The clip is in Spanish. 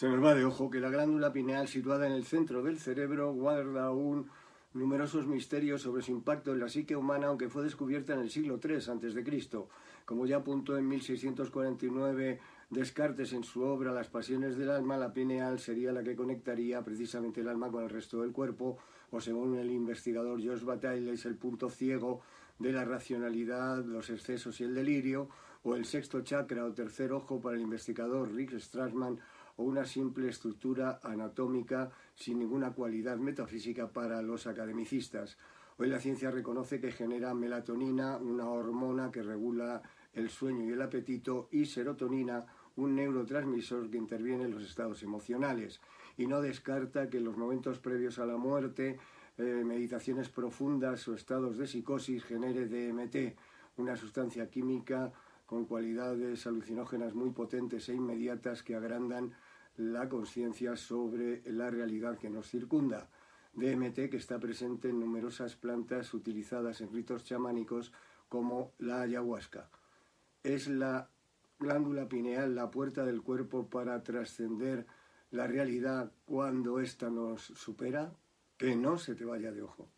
Se nos va de ojo que la glándula pineal situada en el centro del cerebro guarda aún numerosos misterios sobre su impacto en la psique humana, aunque fue descubierta en el siglo III a.C. Como ya apuntó en 1649 Descartes en su obra Las pasiones del alma, la pineal sería la que conectaría precisamente el alma con el resto del cuerpo, o según el investigador George Bataille, es el punto ciego de la racionalidad, los excesos y el delirio, o el sexto chakra o tercer ojo para el investigador Rick Strassman, o una simple estructura anatómica sin ninguna cualidad metafísica para los academicistas. Hoy la ciencia reconoce que genera melatonina, una hormona que regula el sueño y el apetito, y serotonina, un neurotransmisor que interviene en los estados emocionales y no descarta que en los momentos previos a la muerte, eh, meditaciones profundas o estados de psicosis genere DMT, una sustancia química con cualidades alucinógenas muy potentes e inmediatas que agrandan la conciencia sobre la realidad que nos circunda. DMT que está presente en numerosas plantas utilizadas en ritos chamánicos como la ayahuasca. Es la glándula pineal la puerta del cuerpo para trascender la realidad cuando ésta nos supera, que no se te vaya de ojo.